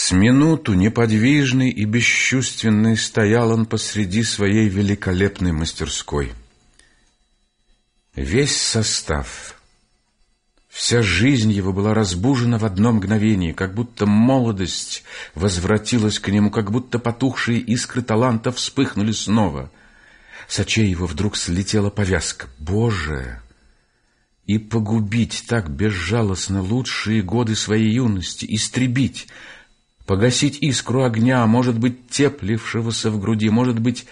С минуту неподвижный и бесчувственный стоял он посреди своей великолепной мастерской. Весь состав, вся жизнь его была разбужена в одно мгновение, как будто молодость возвратилась к нему, как будто потухшие искры таланта вспыхнули снова. С очей его вдруг слетела повязка. «Боже!» и погубить так безжалостно лучшие годы своей юности, истребить, погасить искру огня, может быть, теплившегося в груди, может быть,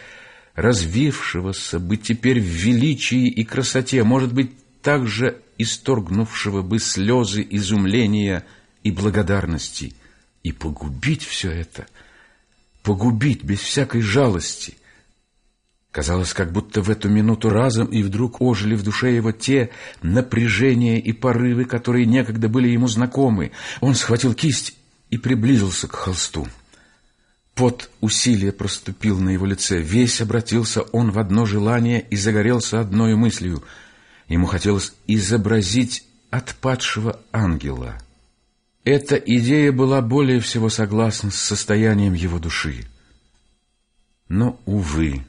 развившегося, быть теперь в величии и красоте, может быть, также исторгнувшего бы слезы изумления и благодарности, и погубить все это, погубить без всякой жалости — Казалось, как будто в эту минуту разом и вдруг ожили в душе его те напряжения и порывы, которые некогда были ему знакомы. Он схватил кисть и приблизился к холсту. Пот усилия проступил на его лице. Весь обратился он в одно желание и загорелся одной мыслью. Ему хотелось изобразить отпадшего ангела. Эта идея была более всего согласна с состоянием его души. Но, увы,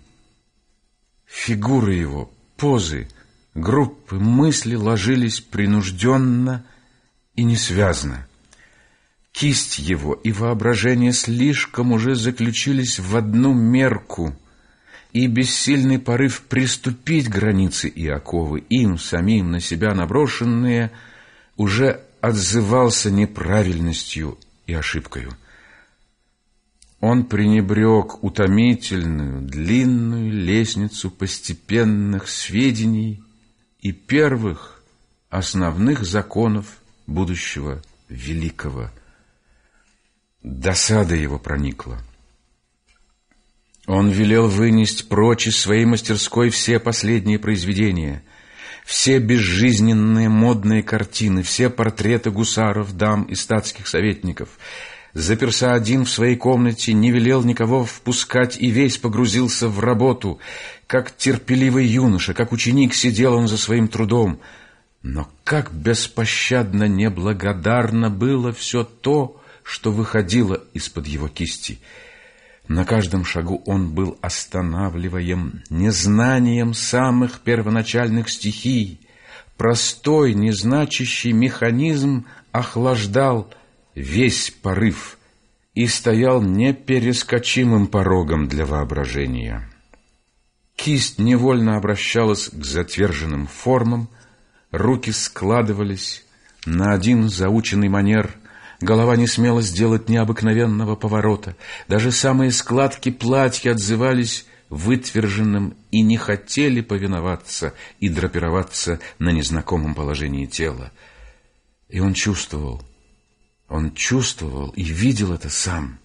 фигуры его, позы, группы мысли ложились принужденно и несвязно. Кисть его и воображение слишком уже заключились в одну мерку, и бессильный порыв приступить границы и оковы, им самим на себя наброшенные, уже отзывался неправильностью и ошибкою. Он пренебрег утомительную, длинную лестницу постепенных сведений и первых основных законов будущего великого Досада его проникла. Он велел вынести прочь из своей мастерской все последние произведения, все безжизненные модные картины, все портреты гусаров, дам и статских советников. Заперся один в своей комнате, не велел никого впускать и весь погрузился в работу. Как терпеливый юноша, как ученик сидел он за своим трудом. Но как беспощадно неблагодарно было все то, что выходило из-под его кисти. На каждом шагу он был останавливаем незнанием самых первоначальных стихий. Простой, незначащий механизм охлаждал весь порыв и стоял неперескочимым порогом для воображения. Кисть невольно обращалась к затверженным формам, руки складывались на один заученный манер — Голова не смела сделать необыкновенного поворота. Даже самые складки платья отзывались вытверженным и не хотели повиноваться и драпироваться на незнакомом положении тела. И он чувствовал, он чувствовал и видел это сам.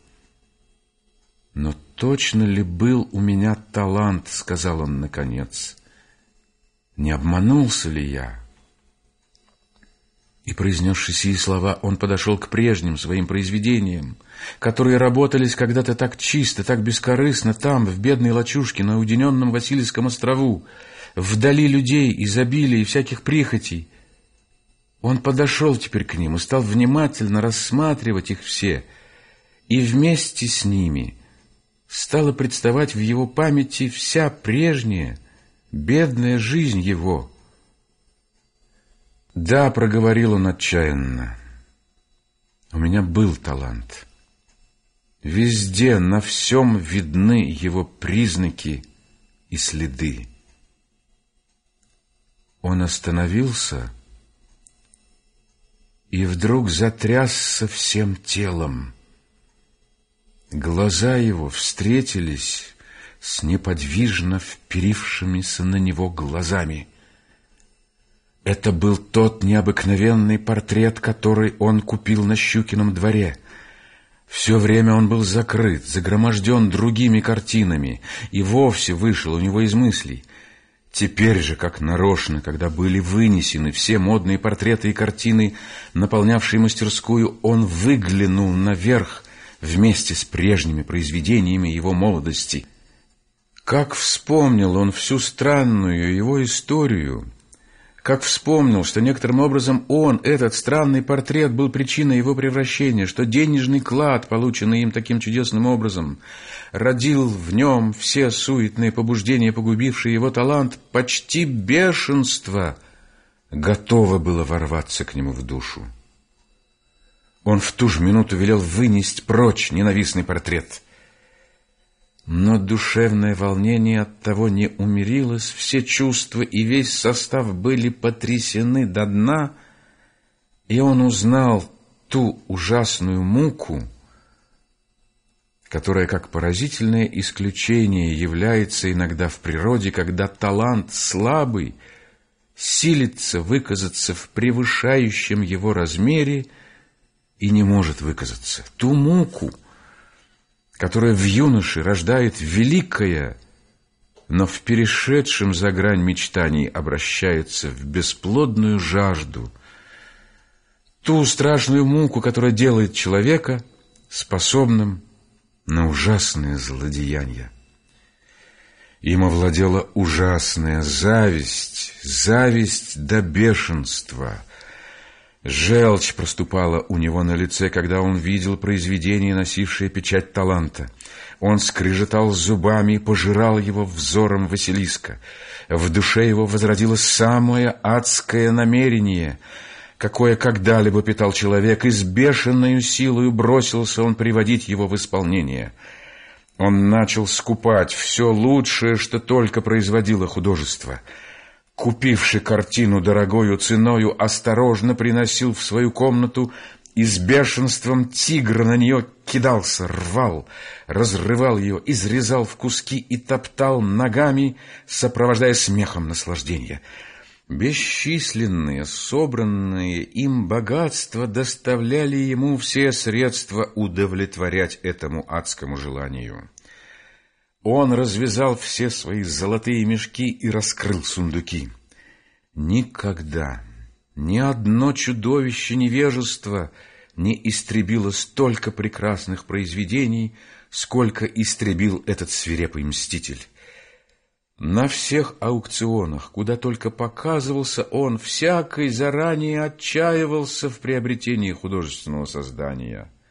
«Но точно ли был у меня талант?» — сказал он наконец. «Не обманулся ли я?» И, произнесши сии слова, он подошел к прежним своим произведениям, которые работались когда-то так чисто, так бескорыстно, там, в бедной лачушке, на уединенном Васильевском острову, вдали людей, изобилия и всяких прихотей. Он подошел теперь к ним и стал внимательно рассматривать их все, и вместе с ними стала представать в его памяти вся прежняя, бедная жизнь его — да, проговорил он отчаянно. У меня был талант. Везде, на всем видны его признаки и следы. Он остановился и вдруг затрясся всем телом. Глаза его встретились с неподвижно вперившимися на него глазами — это был тот необыкновенный портрет, который он купил на Щукином дворе. Все время он был закрыт, загроможден другими картинами и вовсе вышел у него из мыслей. Теперь же, как нарочно, когда были вынесены все модные портреты и картины, наполнявшие мастерскую, он выглянул наверх вместе с прежними произведениями его молодости. Как вспомнил он всю странную его историю — как вспомнил, что некоторым образом он, этот странный портрет, был причиной его превращения, что денежный клад, полученный им таким чудесным образом, родил в нем все суетные побуждения, погубившие его талант, почти бешенство, готово было ворваться к нему в душу. Он в ту же минуту велел вынести прочь ненавистный портрет — но душевное волнение от того не умерилось, все чувства и весь состав были потрясены до дна, и он узнал ту ужасную муку, которая как поразительное исключение является иногда в природе, когда талант слабый силится выказаться в превышающем его размере и не может выказаться. Ту муку — которая в юноше рождает великое, но в перешедшем за грань мечтаний обращается в бесплодную жажду, ту страшную муку, которая делает человека способным на ужасные злодеяния. Им овладела ужасная зависть, зависть до бешенства — Желчь проступала у него на лице, когда он видел произведение, носившее печать таланта. Он скрежетал зубами и пожирал его взором Василиска. В душе его возродилось самое адское намерение, какое когда-либо питал человек, и с бешеной силой бросился он приводить его в исполнение. Он начал скупать все лучшее, что только производило художество — купивший картину дорогою ценою, осторожно приносил в свою комнату и с бешенством тигра на нее кидался, рвал, разрывал ее, изрезал в куски и топтал ногами, сопровождая смехом наслаждения. Бесчисленные, собранные им богатства доставляли ему все средства удовлетворять этому адскому желанию. Он развязал все свои золотые мешки и раскрыл сундуки. Никогда ни одно чудовище невежества не истребило столько прекрасных произведений, сколько истребил этот свирепый мститель. На всех аукционах, куда только показывался он, всякий заранее отчаивался в приобретении художественного создания —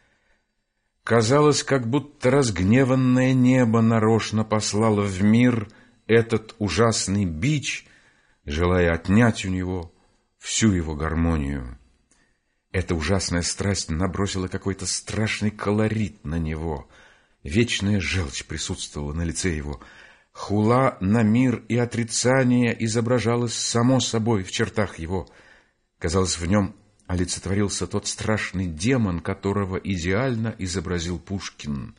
Казалось, как будто разгневанное небо нарочно послало в мир этот ужасный бич, желая отнять у него всю его гармонию. Эта ужасная страсть набросила какой-то страшный колорит на него. Вечная желчь присутствовала на лице его. Хула на мир и отрицание изображалось само собой в чертах его. Казалось, в нем олицетворился тот страшный демон, которого идеально изобразил Пушкин.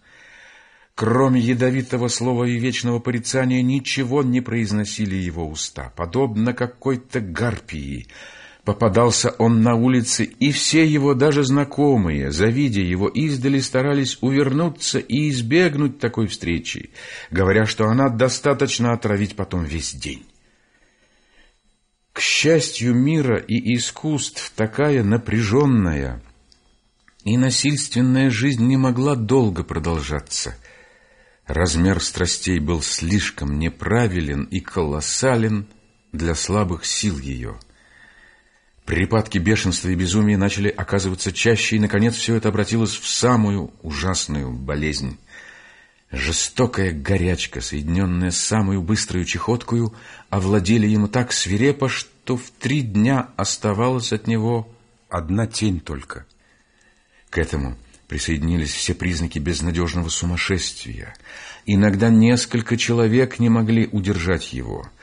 Кроме ядовитого слова и вечного порицания ничего не произносили его уста, подобно какой-то гарпии. Попадался он на улице, и все его, даже знакомые, завидя его издали, старались увернуться и избегнуть такой встречи, говоря, что она достаточно отравить потом весь день. К счастью мира и искусств такая напряженная и насильственная жизнь не могла долго продолжаться. Размер страстей был слишком неправилен и колоссален для слабых сил ее. Припадки бешенства и безумия начали оказываться чаще, и, наконец, все это обратилось в самую ужасную болезнь — Жестокая горячка, соединенная с самую быструю чехоткою, овладели ему так свирепо, что в три дня оставалась от него одна тень только. К этому присоединились все признаки безнадежного сумасшествия. Иногда несколько человек не могли удержать его —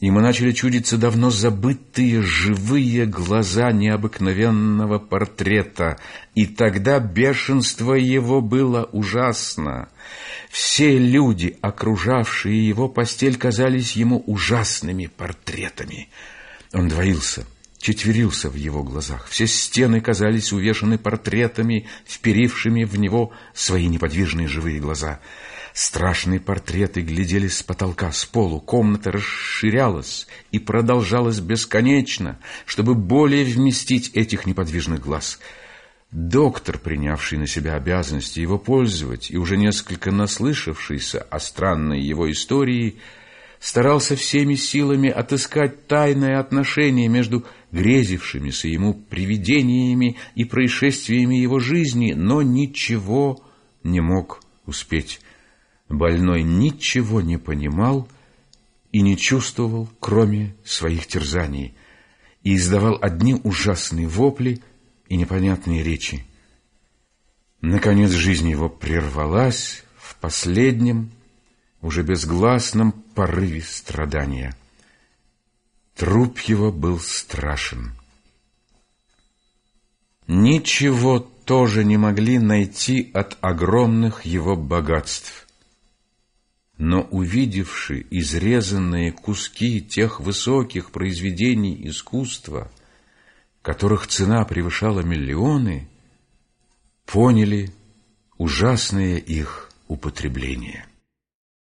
Ему начали чудиться давно забытые живые глаза необыкновенного портрета, и тогда бешенство его было ужасно. Все люди, окружавшие его постель, казались ему ужасными портретами. Он двоился, четверился в его глазах. Все стены казались увешаны портретами, вперившими в него свои неподвижные живые глаза — Страшные портреты глядели с потолка, с полу. Комната расширялась и продолжалась бесконечно, чтобы более вместить этих неподвижных глаз. Доктор, принявший на себя обязанности его пользовать и уже несколько наслышавшийся о странной его истории, старался всеми силами отыскать тайное отношение между грезившимися ему привидениями и происшествиями его жизни, но ничего не мог успеть. Больной ничего не понимал и не чувствовал, кроме своих терзаний, и издавал одни ужасные вопли и непонятные речи. Наконец жизнь его прервалась в последнем, уже безгласном порыве страдания. Труп его был страшен. Ничего тоже не могли найти от огромных его богатств. Но увидевши изрезанные куски тех высоких произведений искусства, которых цена превышала миллионы, поняли ужасное их употребление.